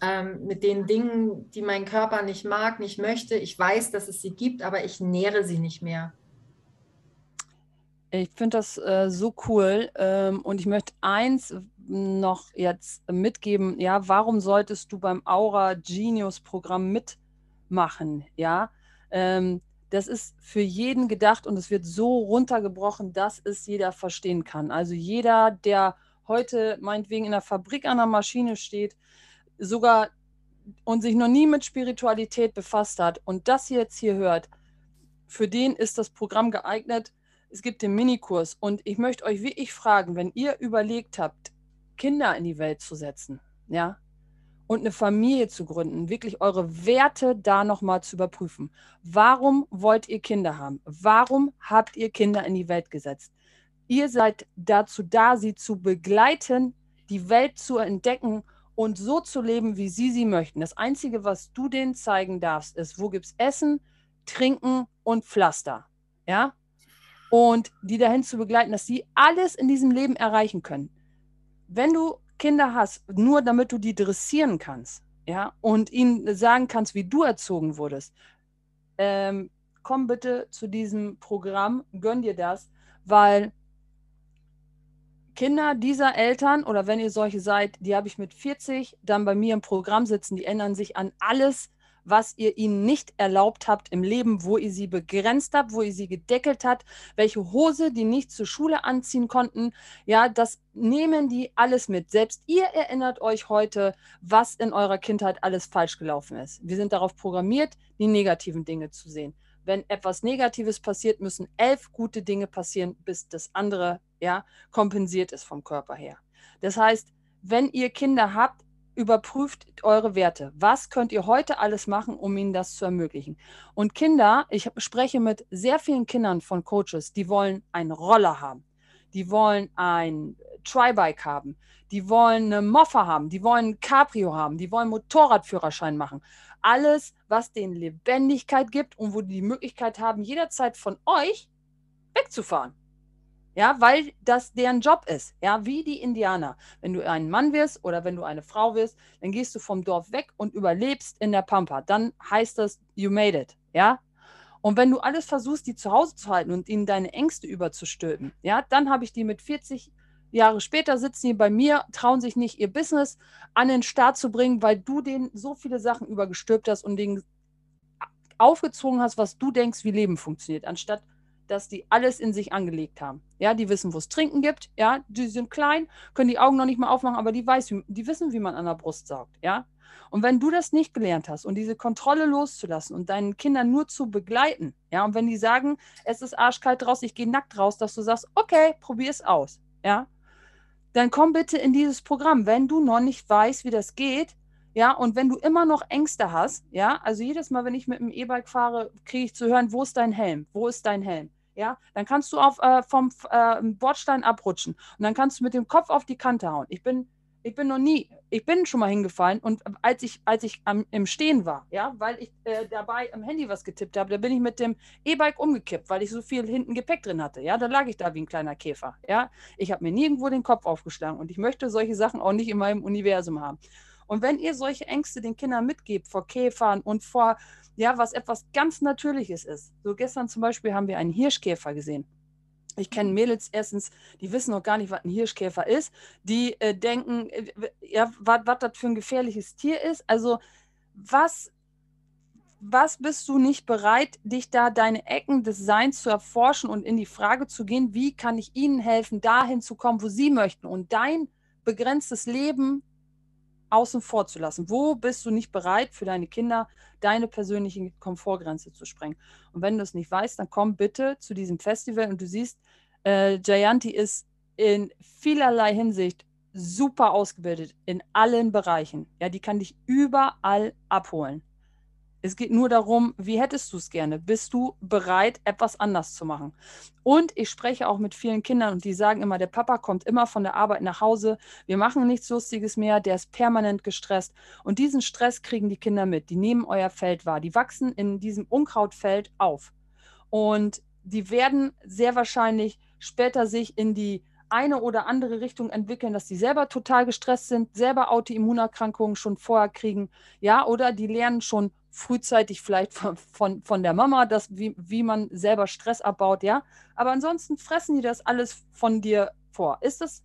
ähm, mit den Dingen, die mein Körper nicht mag, nicht möchte. Ich weiß, dass es sie gibt, aber ich nähere sie nicht mehr. Ich finde das äh, so cool ähm, und ich möchte eins noch jetzt mitgeben. Ja, warum solltest du beim Aura Genius Programm mitmachen? Ja, ähm, das ist für jeden gedacht und es wird so runtergebrochen, dass es jeder verstehen kann. Also jeder, der heute meinetwegen in der Fabrik an der Maschine steht, sogar und sich noch nie mit Spiritualität befasst hat und das jetzt hier hört, für den ist das Programm geeignet. Es gibt den Minikurs und ich möchte euch wirklich fragen, wenn ihr überlegt habt, Kinder in die Welt zu setzen, ja, und eine Familie zu gründen, wirklich eure Werte da nochmal zu überprüfen. Warum wollt ihr Kinder haben? Warum habt ihr Kinder in die Welt gesetzt? Ihr seid dazu da, sie zu begleiten, die Welt zu entdecken und so zu leben, wie sie sie möchten. Das Einzige, was du denen zeigen darfst, ist, wo gibt es Essen, Trinken und Pflaster. Ja? Und die dahin zu begleiten, dass sie alles in diesem Leben erreichen können. Wenn du Kinder hast, nur damit du die dressieren kannst, ja, und ihnen sagen kannst, wie du erzogen wurdest, ähm, komm bitte zu diesem Programm, gönn dir das, weil Kinder dieser Eltern oder wenn ihr solche seid, die habe ich mit 40 dann bei mir im Programm sitzen, die ändern sich an alles, was ihr ihnen nicht erlaubt habt im Leben, wo ihr sie begrenzt habt, wo ihr sie gedeckelt habt, welche Hose die nicht zur Schule anziehen konnten. Ja, das nehmen die alles mit. Selbst ihr erinnert euch heute, was in eurer Kindheit alles falsch gelaufen ist. Wir sind darauf programmiert, die negativen Dinge zu sehen. Wenn etwas Negatives passiert, müssen elf gute Dinge passieren, bis das andere ja, kompensiert ist vom Körper her. Das heißt, wenn ihr Kinder habt, überprüft eure Werte. Was könnt ihr heute alles machen, um ihnen das zu ermöglichen? Und Kinder, ich spreche mit sehr vielen Kindern von Coaches, die wollen einen Roller haben, die wollen ein Tribike haben, die wollen eine Moffa haben, die wollen ein Cabrio haben, die wollen Motorradführerschein machen. Alles, was denen Lebendigkeit gibt und wo die die Möglichkeit haben, jederzeit von euch wegzufahren. Ja, weil das deren Job ist. Ja, wie die Indianer. Wenn du ein Mann wirst oder wenn du eine Frau wirst, dann gehst du vom Dorf weg und überlebst in der Pampa. Dann heißt das, you made it. Ja. Und wenn du alles versuchst, die zu Hause zu halten und ihnen deine Ängste überzustülpen, ja, dann habe ich die mit 40 Jahre später sitzen die bei mir, trauen sich nicht, ihr Business an den Start zu bringen, weil du denen so viele Sachen übergestülpt hast und denen aufgezogen hast, was du denkst, wie Leben funktioniert, anstatt dass die alles in sich angelegt haben. Ja, die wissen, wo es Trinken gibt. Ja, die sind klein, können die Augen noch nicht mal aufmachen, aber die, weiß, die wissen, wie man an der Brust saugt. Ja, und wenn du das nicht gelernt hast und diese Kontrolle loszulassen und deinen Kindern nur zu begleiten, ja, und wenn die sagen, es ist arschkalt raus, ich gehe nackt raus, dass du sagst, okay, probier es aus. Ja, dann komm bitte in dieses Programm. Wenn du noch nicht weißt, wie das geht, ja, und wenn du immer noch Ängste hast, ja, also jedes Mal, wenn ich mit dem E-Bike fahre, kriege ich zu hören, wo ist dein Helm? Wo ist dein Helm? Ja, dann kannst du auf, äh, vom äh, Bordstein abrutschen und dann kannst du mit dem Kopf auf die Kante hauen. Ich bin, Ich bin noch nie, ich bin schon mal hingefallen und als ich, als ich am, im Stehen war, ja, weil ich äh, dabei am Handy was getippt habe, da bin ich mit dem E-Bike umgekippt, weil ich so viel hinten Gepäck drin hatte. Ja, da lag ich da wie ein kleiner Käfer. Ja, ich habe mir nirgendwo den Kopf aufgeschlagen und ich möchte solche Sachen auch nicht in meinem Universum haben. Und wenn ihr solche Ängste den Kindern mitgebt vor Käfern und vor, ja, was etwas ganz Natürliches ist. So gestern zum Beispiel haben wir einen Hirschkäfer gesehen. Ich kenne Mädels erstens, die wissen noch gar nicht, was ein Hirschkäfer ist. Die äh, denken, äh, ja, was das für ein gefährliches Tier ist. Also, was, was bist du nicht bereit, dich da deine Ecken des Seins zu erforschen und in die Frage zu gehen, wie kann ich ihnen helfen, dahin zu kommen, wo sie möchten und dein begrenztes Leben außen vor zu lassen? Wo bist du nicht bereit, für deine Kinder deine persönliche Komfortgrenze zu sprengen? Und wenn du es nicht weißt, dann komm bitte zu diesem Festival und du siehst, äh, Jayanti ist in vielerlei Hinsicht super ausgebildet in allen Bereichen. Ja, die kann dich überall abholen. Es geht nur darum, wie hättest du es gerne? Bist du bereit, etwas anders zu machen? Und ich spreche auch mit vielen Kindern und die sagen immer, der Papa kommt immer von der Arbeit nach Hause, wir machen nichts Lustiges mehr, der ist permanent gestresst. Und diesen Stress kriegen die Kinder mit, die nehmen euer Feld wahr, die wachsen in diesem Unkrautfeld auf. Und die werden sehr wahrscheinlich später sich in die eine oder andere Richtung entwickeln, dass die selber total gestresst sind, selber Autoimmunerkrankungen schon vorher kriegen, ja, oder die lernen schon frühzeitig vielleicht von, von, von der Mama, dass, wie, wie man selber Stress abbaut, ja. Aber ansonsten fressen die das alles von dir vor. Ist es,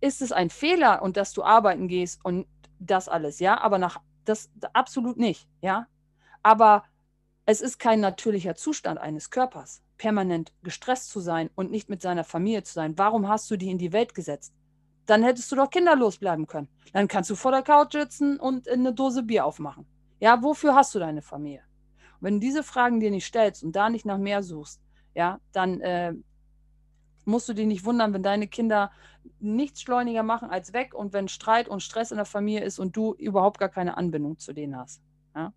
ist es ein Fehler und dass du arbeiten gehst und das alles, ja? Aber nach das absolut nicht, ja. Aber es ist kein natürlicher Zustand eines Körpers, permanent gestresst zu sein und nicht mit seiner Familie zu sein. Warum hast du die in die Welt gesetzt? Dann hättest du doch kinderlos bleiben können. Dann kannst du vor der Couch sitzen und eine Dose Bier aufmachen. Ja, wofür hast du deine Familie? Und wenn du diese Fragen dir nicht stellst und da nicht nach mehr suchst, ja, dann äh, musst du dich nicht wundern, wenn deine Kinder nichts schleuniger machen als weg und wenn Streit und Stress in der Familie ist und du überhaupt gar keine Anbindung zu denen hast. Ja?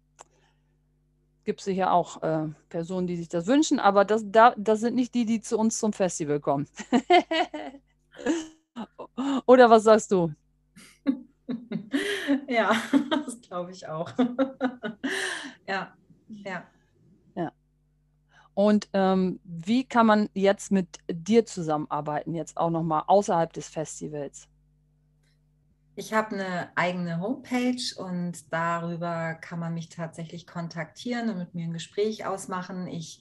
Gibt sicher auch äh, Personen, die sich das wünschen, aber das, da, das sind nicht die, die zu uns zum Festival kommen. (laughs) Oder was sagst du? (laughs) ja, (laughs) das glaube ich auch. ja, ja. Ja. Und ähm, wie kann man jetzt mit dir zusammenarbeiten, jetzt auch nochmal außerhalb des Festivals? Ich habe eine eigene Homepage und darüber kann man mich tatsächlich kontaktieren und mit mir ein Gespräch ausmachen. Ich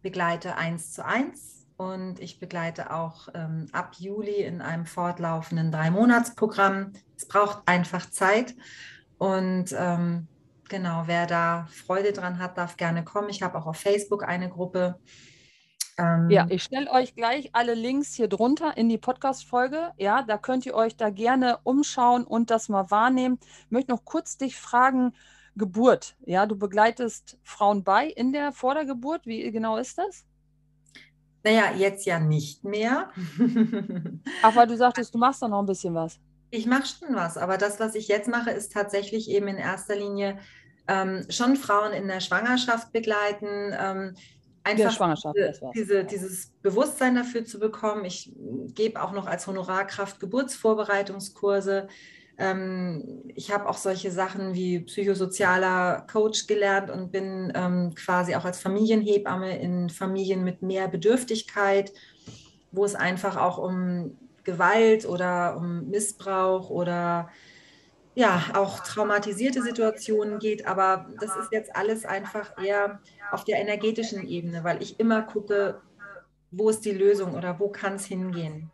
begleite eins zu eins und ich begleite auch ähm, ab Juli in einem fortlaufenden Drei-Monats-Programm. Es braucht einfach Zeit und ähm, genau, wer da Freude dran hat, darf gerne kommen. Ich habe auch auf Facebook eine Gruppe. Ähm, ja, ich stelle euch gleich alle Links hier drunter in die Podcast-Folge. Ja, da könnt ihr euch da gerne umschauen und das mal wahrnehmen. Ich möchte noch kurz dich fragen, Geburt. Ja, du begleitest Frauen bei in der Vordergeburt. Wie genau ist das? Naja, jetzt ja nicht mehr. Ach, weil du sagtest, du machst da noch ein bisschen was. Ich mache schon was, aber das, was ich jetzt mache, ist tatsächlich eben in erster Linie ähm, schon Frauen in der Schwangerschaft begleiten. Ähm, einfach Schwangerschaft, diese, diese, dieses Bewusstsein dafür zu bekommen. Ich gebe auch noch als Honorarkraft Geburtsvorbereitungskurse. Ähm, ich habe auch solche Sachen wie psychosozialer Coach gelernt und bin ähm, quasi auch als Familienhebamme in Familien mit mehr Bedürftigkeit, wo es einfach auch um Gewalt oder um Missbrauch oder ja, auch traumatisierte Situationen geht. Aber das ist jetzt alles einfach eher auf der energetischen Ebene, weil ich immer gucke, wo ist die Lösung oder wo kann es hingehen.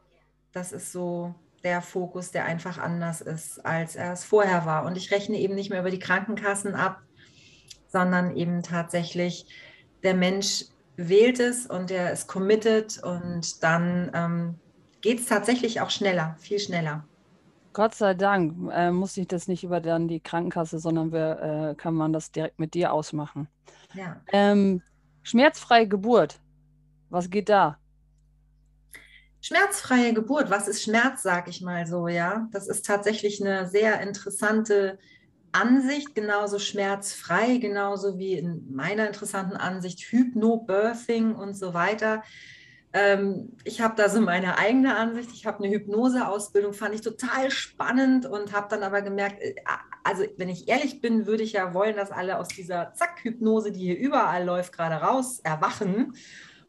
Das ist so der Fokus, der einfach anders ist, als er es vorher war. Und ich rechne eben nicht mehr über die Krankenkassen ab, sondern eben tatsächlich der Mensch wählt es und er ist committed und dann ähm, geht es tatsächlich auch schneller, viel schneller. Gott sei Dank äh, muss ich das nicht über dann die Krankenkasse, sondern wir, äh, kann man das direkt mit dir ausmachen. Ja. Ähm, schmerzfreie Geburt, was geht da? Schmerzfreie Geburt, was ist Schmerz, sag ich mal so, ja? Das ist tatsächlich eine sehr interessante Ansicht, genauso schmerzfrei, genauso wie in meiner interessanten Ansicht Hypnobirthing und so weiter. Ähm, ich habe da so meine eigene Ansicht. Ich habe eine Hypnoseausbildung, fand ich total spannend und habe dann aber gemerkt, äh, also wenn ich ehrlich bin, würde ich ja wollen, dass alle aus dieser Zack-Hypnose, die hier überall läuft, gerade raus erwachen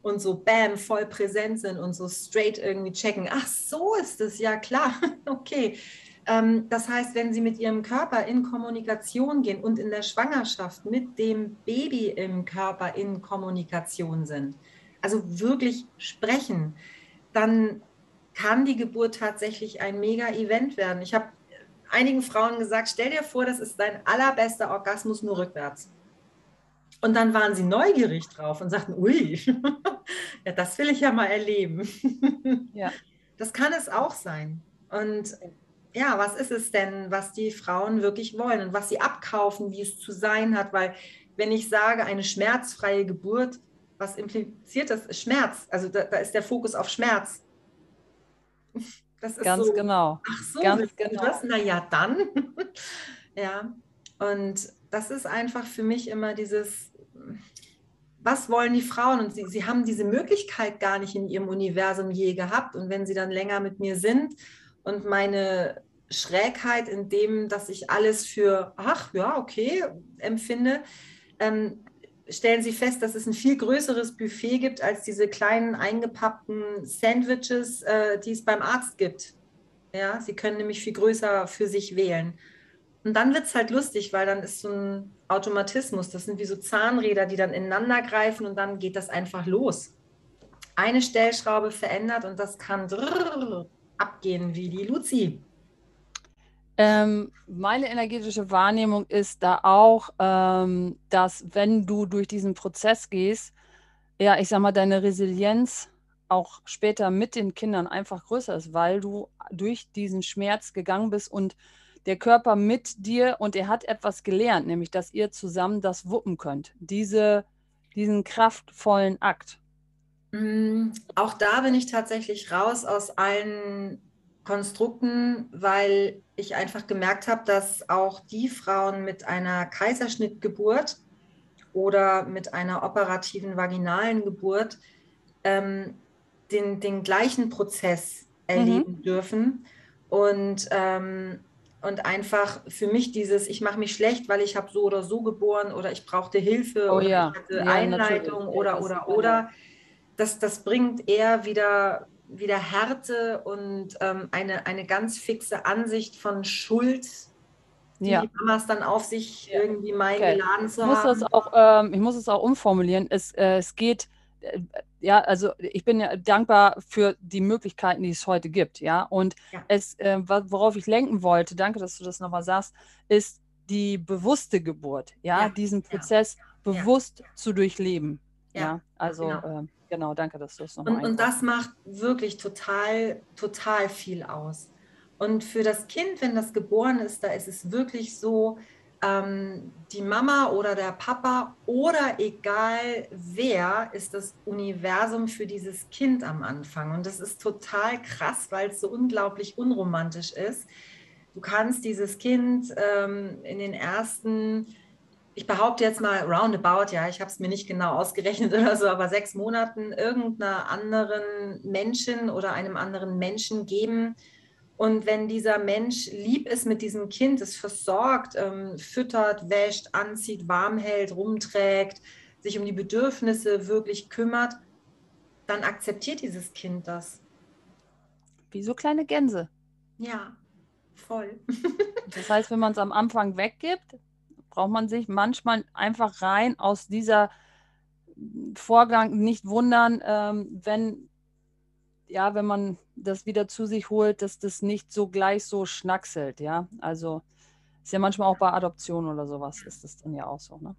und so bam, voll präsent sind und so straight irgendwie checken. Ach, so ist es, ja klar, (laughs) okay. Ähm, das heißt, wenn Sie mit Ihrem Körper in Kommunikation gehen und in der Schwangerschaft mit dem Baby im Körper in Kommunikation sind, also wirklich sprechen, dann kann die Geburt tatsächlich ein Mega-Event werden. Ich habe einigen Frauen gesagt, stell dir vor, das ist dein allerbester Orgasmus nur rückwärts. Und dann waren sie neugierig drauf und sagten, ui, (laughs) ja, das will ich ja mal erleben. (laughs) ja. Das kann es auch sein. Und ja, was ist es denn, was die Frauen wirklich wollen und was sie abkaufen, wie es zu sein hat? Weil wenn ich sage, eine schmerzfreie Geburt, was impliziert das? Schmerz. Also da, da ist der Fokus auf Schmerz. Das ist Ganz so, genau. Ach so, Ganz genau. das? Na ja, dann. (laughs) ja. Und das ist einfach für mich immer dieses, was wollen die Frauen? Und sie, sie haben diese Möglichkeit gar nicht in ihrem Universum je gehabt. Und wenn sie dann länger mit mir sind und meine Schrägheit in dem, dass ich alles für, ach ja, okay, empfinde, ähm, stellen sie fest, dass es ein viel größeres Buffet gibt als diese kleinen eingepappten Sandwiches, äh, die es beim Arzt gibt. Ja, sie können nämlich viel größer für sich wählen. Und dann wird es halt lustig, weil dann ist so ein Automatismus. Das sind wie so Zahnräder, die dann ineinander greifen und dann geht das einfach los. Eine Stellschraube verändert und das kann abgehen wie die Luzi. Ähm, meine energetische Wahrnehmung ist da auch, ähm, dass wenn du durch diesen Prozess gehst, ja, ich sag mal, deine Resilienz auch später mit den Kindern einfach größer ist, weil du durch diesen Schmerz gegangen bist und der Körper mit dir und er hat etwas gelernt, nämlich dass ihr zusammen das wuppen könnt, diese, diesen kraftvollen Akt. Mm, auch da bin ich tatsächlich raus aus allen Konstrukten, weil ich einfach gemerkt habe, dass auch die Frauen mit einer Kaiserschnittgeburt oder mit einer operativen vaginalen Geburt ähm, den, den gleichen Prozess erleben mhm. dürfen. Und ähm, und einfach für mich dieses, ich mache mich schlecht, weil ich habe so oder so geboren oder ich brauchte Hilfe oh, oder ja. ich hatte ja, Einleitung natürlich. oder, oder, oder. Das, das bringt eher wieder, wieder Härte und ähm, eine, eine ganz fixe Ansicht von Schuld, die ja. die Mamas dann auf sich irgendwie meinen okay. geladen zu ich muss haben. Das auch, ähm, ich muss es auch umformulieren. Es, äh, es geht äh, ja, also ich bin ja dankbar für die Möglichkeiten, die es heute gibt, ja. Und ja. es, äh, worauf ich lenken wollte, danke, dass du das nochmal sagst, ist die bewusste Geburt, ja, ja. diesen Prozess ja. bewusst zu durchleben. Ja, also genau. Äh, genau. danke, dass du es nochmal und, und das macht wirklich total, total viel aus. Und für das Kind, wenn das geboren ist, da ist es wirklich so, ähm, die Mama oder der Papa oder egal wer ist das Universum für dieses Kind am Anfang. Und das ist total krass, weil es so unglaublich unromantisch ist. Du kannst dieses Kind ähm, in den ersten, ich behaupte jetzt mal roundabout, ja, ich habe es mir nicht genau ausgerechnet (laughs) oder so, aber sechs Monaten irgendeiner anderen Menschen oder einem anderen Menschen geben, und wenn dieser Mensch lieb ist mit diesem Kind, es versorgt, ähm, füttert, wäscht, anzieht, warm hält, rumträgt, sich um die Bedürfnisse wirklich kümmert, dann akzeptiert dieses Kind das. Wie so kleine Gänse. Ja, voll. (laughs) das heißt, wenn man es am Anfang weggibt, braucht man sich manchmal einfach rein aus dieser Vorgang nicht wundern, ähm, wenn ja, wenn man das wieder zu sich holt, dass das nicht so gleich so schnackselt, ja. Also ist ja manchmal auch bei Adoption oder sowas, ist das dann ja auch so, ne?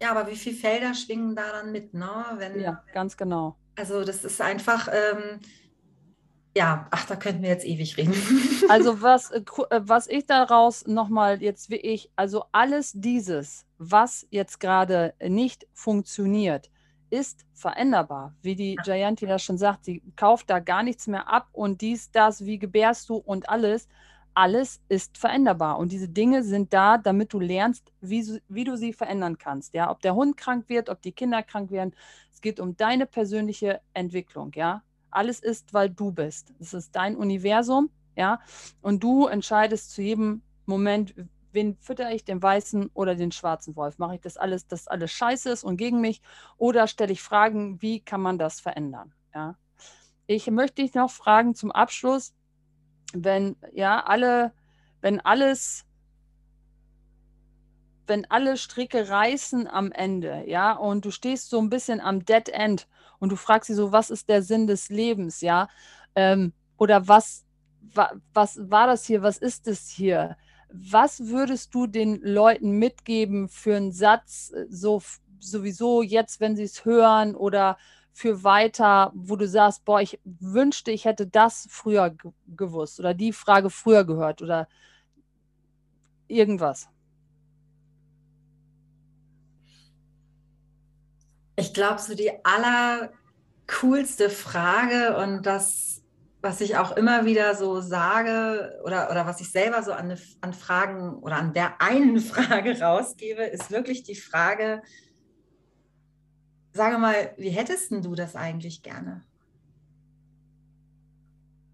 Ja, aber wie viele Felder schwingen da dann mit, ne? Wenn, ja, ganz genau. Also das ist einfach, ähm, ja, ach, da könnten wir jetzt ewig reden. (laughs) also was, äh, äh, was ich daraus nochmal jetzt wie ich, also alles dieses, was jetzt gerade nicht funktioniert, ist veränderbar. Wie die Jayanti das schon sagt, sie kauft da gar nichts mehr ab und dies, das, wie gebärst du und alles. alles ist veränderbar und diese Dinge sind da, damit du lernst, wie, wie du sie verändern kannst. Ja, ob der Hund krank wird, ob die Kinder krank werden, es geht um deine persönliche Entwicklung. Ja, alles ist, weil du bist. Es ist dein Universum. Ja, und du entscheidest zu jedem Moment, wen fütter ich, den weißen oder den schwarzen Wolf? Mache ich das alles, dass alles scheiße ist und gegen mich? Oder stelle ich Fragen, wie kann man das verändern? Ja. Ich möchte dich noch fragen zum Abschluss, wenn ja alle, wenn alles, wenn alle Stricke reißen am Ende, ja, und du stehst so ein bisschen am Dead End und du fragst sie so, was ist der Sinn des Lebens, ja, ähm, oder was, wa, was war das hier, was ist es hier? Was würdest du den Leuten mitgeben für einen Satz, äh, so sowieso jetzt, wenn sie es hören oder für weiter, wo du sagst, boah, ich wünschte, ich hätte das früher gewusst oder die Frage früher gehört oder irgendwas? Ich glaube, so die allercoolste Frage und das, was ich auch immer wieder so sage oder, oder was ich selber so an, an Fragen oder an der einen (laughs) Frage rausgebe, ist wirklich die Frage, sage mal, wie hättest du das eigentlich gerne?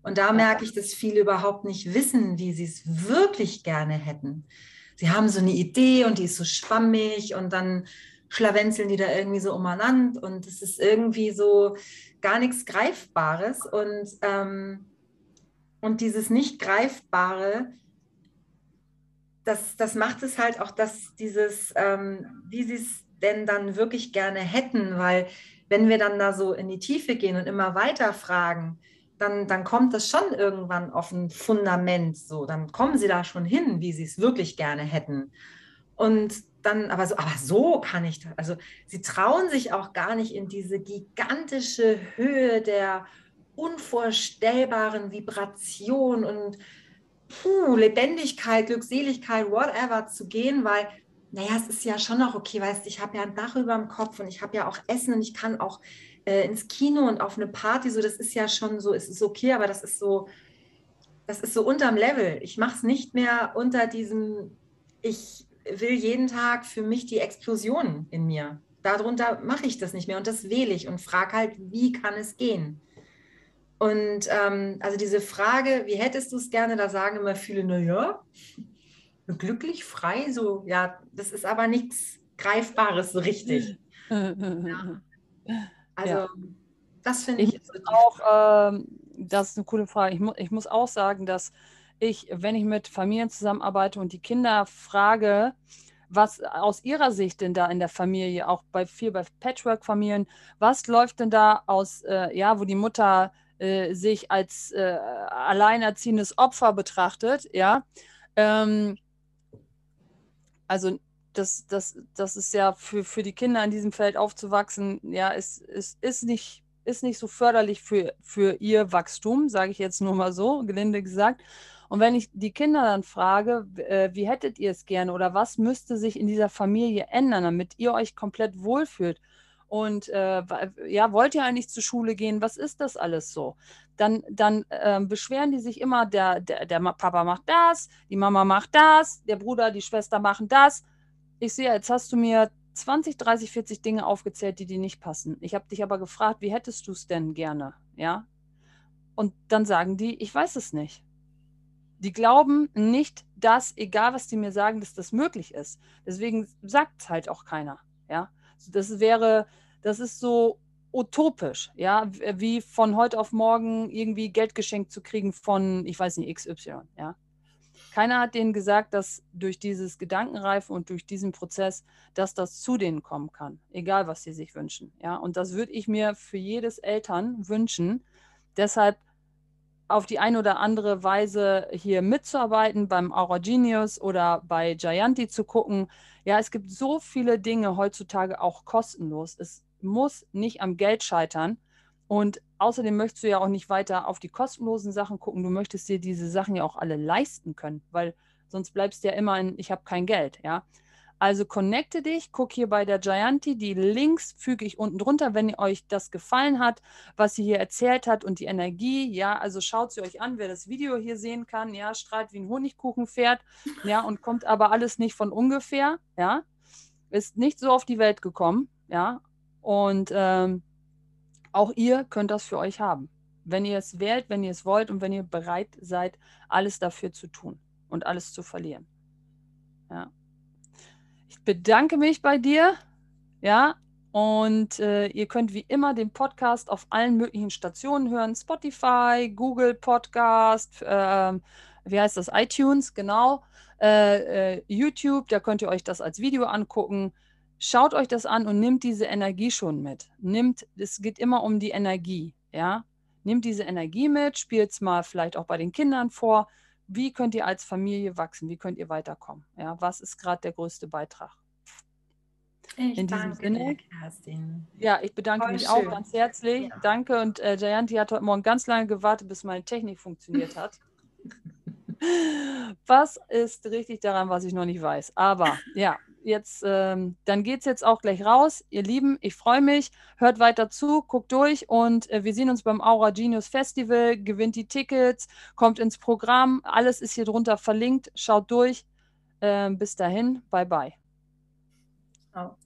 Und da merke ich, dass viele überhaupt nicht wissen, wie sie es wirklich gerne hätten. Sie haben so eine Idee und die ist so schwammig und dann schlawenzeln die da irgendwie so umeinander und es ist irgendwie so gar nichts Greifbares. Und, ähm, und dieses Nicht-Greifbare, das, das macht es halt auch, dass dieses, ähm, wie sie es denn dann wirklich gerne hätten, weil wenn wir dann da so in die Tiefe gehen und immer weiter fragen, dann, dann kommt das schon irgendwann auf ein Fundament so, dann kommen sie da schon hin, wie sie es wirklich gerne hätten. Und dann, aber so, aber so kann ich das. Also sie trauen sich auch gar nicht in diese gigantische Höhe der unvorstellbaren Vibration und puh, Lebendigkeit, Glückseligkeit, whatever zu gehen, weil naja, es ist ja schon noch okay, weißt ich habe ja ein Dach über dem Kopf und ich habe ja auch Essen und ich kann auch äh, ins Kino und auf eine Party, so das ist ja schon so, es ist okay, aber das ist so, das ist so unterm Level. Ich mache es nicht mehr unter diesem, ich will jeden Tag für mich die Explosion in mir. Darunter mache ich das nicht mehr und das wähle ich und frage halt, wie kann es gehen? Und ähm, also diese Frage, wie hättest du es gerne, da sagen immer viele, naja, glücklich, frei, so, ja, das ist aber nichts Greifbares so richtig. (laughs) ja. Also, ja. das finde ich. ich auch, ähm, das ist eine coole Frage. Ich, mu ich muss auch sagen, dass ich, wenn ich mit Familien zusammenarbeite und die Kinder frage, was aus ihrer Sicht denn da in der Familie, auch bei viel bei Patchwork-Familien, was läuft denn da aus, äh, ja, wo die Mutter äh, sich als äh, alleinerziehendes Opfer betrachtet, ja, ähm, also das, das, das ist ja für, für die Kinder in diesem Feld aufzuwachsen, ja, ist, ist, ist, nicht, ist nicht so förderlich für, für ihr Wachstum, sage ich jetzt nur mal so, gelinde gesagt. Und wenn ich die Kinder dann frage, äh, wie hättet ihr es gerne oder was müsste sich in dieser Familie ändern, damit ihr euch komplett wohlfühlt? Und äh, ja, wollt ihr eigentlich zur Schule gehen? Was ist das alles so? Dann, dann äh, beschweren die sich immer, der, der, der Papa macht das, die Mama macht das, der Bruder, die Schwester machen das. Ich sehe, jetzt hast du mir 20, 30, 40 Dinge aufgezählt, die dir nicht passen. Ich habe dich aber gefragt, wie hättest du es denn gerne? Ja. Und dann sagen die, ich weiß es nicht. Die glauben nicht, dass, egal was die mir sagen, dass das möglich ist. Deswegen sagt es halt auch keiner. Ja. Das wäre, das ist so utopisch, ja, wie von heute auf morgen irgendwie Geld geschenkt zu kriegen von, ich weiß nicht, XY, ja. Keiner hat denen gesagt, dass durch dieses Gedankenreifen und durch diesen Prozess, dass das zu denen kommen kann, egal was sie sich wünschen, ja. Und das würde ich mir für jedes Eltern wünschen. Deshalb auf die eine oder andere Weise hier mitzuarbeiten, beim Aura Genius oder bei Gianti zu gucken. Ja, es gibt so viele Dinge heutzutage auch kostenlos. Es muss nicht am Geld scheitern. Und außerdem möchtest du ja auch nicht weiter auf die kostenlosen Sachen gucken. Du möchtest dir diese Sachen ja auch alle leisten können, weil sonst bleibst du ja immer in, ich habe kein Geld, ja. Also connecte dich, guck hier bei der Gianti, die Links füge ich unten drunter, wenn euch das gefallen hat, was sie hier erzählt hat und die Energie, ja, also schaut sie euch an, wer das Video hier sehen kann, ja, strahlt wie ein Honigkuchenpferd, ja, und kommt aber alles nicht von ungefähr, ja, ist nicht so auf die Welt gekommen, ja, und ähm, auch ihr könnt das für euch haben, wenn ihr es wählt, wenn ihr es wollt und wenn ihr bereit seid, alles dafür zu tun und alles zu verlieren. Ja. Ich bedanke mich bei dir. Ja, und äh, ihr könnt wie immer den Podcast auf allen möglichen Stationen hören: Spotify, Google Podcast, äh, wie heißt das? iTunes, genau. Äh, äh, YouTube, da könnt ihr euch das als Video angucken. Schaut euch das an und nimmt diese Energie schon mit. Nimmt, es geht immer um die Energie, ja. Nimmt diese Energie mit, spielt es mal vielleicht auch bei den Kindern vor wie könnt ihr als Familie wachsen? Wie könnt ihr weiterkommen? Ja, was ist gerade der größte Beitrag? Ich In diesem Sinne. Kerstin. Ja, ich bedanke Voll mich schön. auch ganz herzlich. Ja. Danke. Und äh, Jayanti hat heute Morgen ganz lange gewartet, bis meine Technik funktioniert hat. (laughs) was ist richtig daran, was ich noch nicht weiß? Aber ja, jetzt, ähm, dann geht es jetzt auch gleich raus. Ihr Lieben, ich freue mich. Hört weiter zu, guckt durch und äh, wir sehen uns beim Aura Genius Festival. Gewinnt die Tickets, kommt ins Programm. Alles ist hier drunter verlinkt. Schaut durch. Ähm, bis dahin, bye bye. Oh.